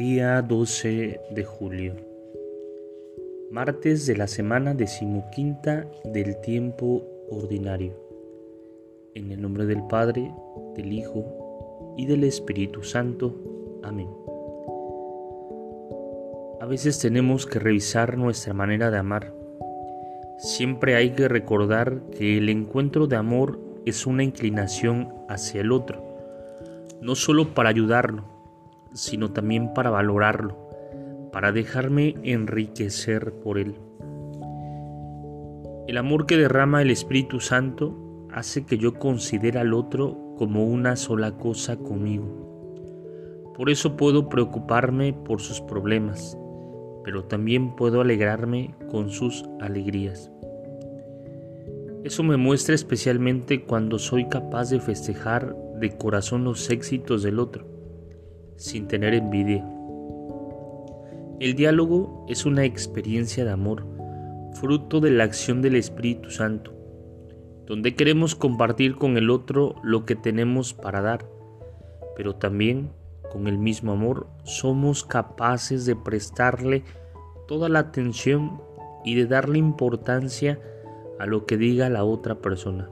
Día 12 de julio. Martes de la semana decimoquinta del tiempo ordinario. En el nombre del Padre, del Hijo y del Espíritu Santo. Amén. A veces tenemos que revisar nuestra manera de amar. Siempre hay que recordar que el encuentro de amor es una inclinación hacia el otro, no solo para ayudarlo, sino también para valorarlo, para dejarme enriquecer por él. El amor que derrama el Espíritu Santo hace que yo considere al otro como una sola cosa conmigo. Por eso puedo preocuparme por sus problemas, pero también puedo alegrarme con sus alegrías. Eso me muestra especialmente cuando soy capaz de festejar de corazón los éxitos del otro sin tener envidia. El diálogo es una experiencia de amor, fruto de la acción del Espíritu Santo, donde queremos compartir con el otro lo que tenemos para dar, pero también con el mismo amor somos capaces de prestarle toda la atención y de darle importancia a lo que diga la otra persona.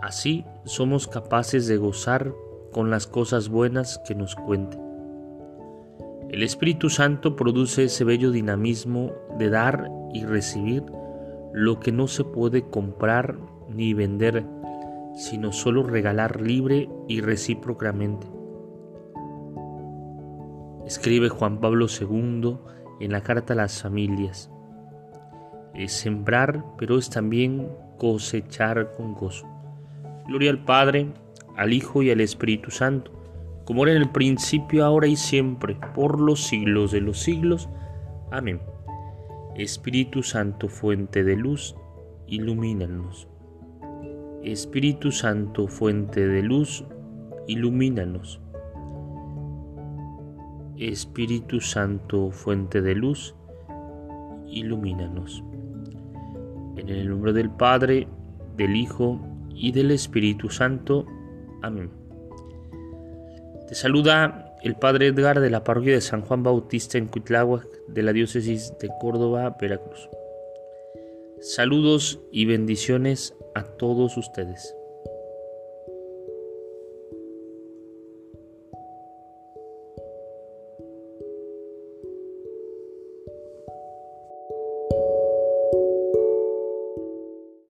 Así somos capaces de gozar con las cosas buenas que nos cuente. El Espíritu Santo produce ese bello dinamismo de dar y recibir lo que no se puede comprar ni vender, sino solo regalar libre y recíprocamente. Escribe Juan Pablo II en la carta a las familias. Es sembrar, pero es también cosechar con gozo. Gloria al Padre, al Hijo y al Espíritu Santo, como era en el principio, ahora y siempre, por los siglos de los siglos. Amén. Espíritu Santo, fuente de luz, ilumínanos. Espíritu Santo, fuente de luz, ilumínanos. Espíritu Santo, fuente de luz, ilumínanos. En el nombre del Padre, del Hijo y del Espíritu Santo. Amén. Te saluda el Padre Edgar de la parroquia de San Juan Bautista en Cuitláhuac de la diócesis de Córdoba, Veracruz. Saludos y bendiciones a todos ustedes.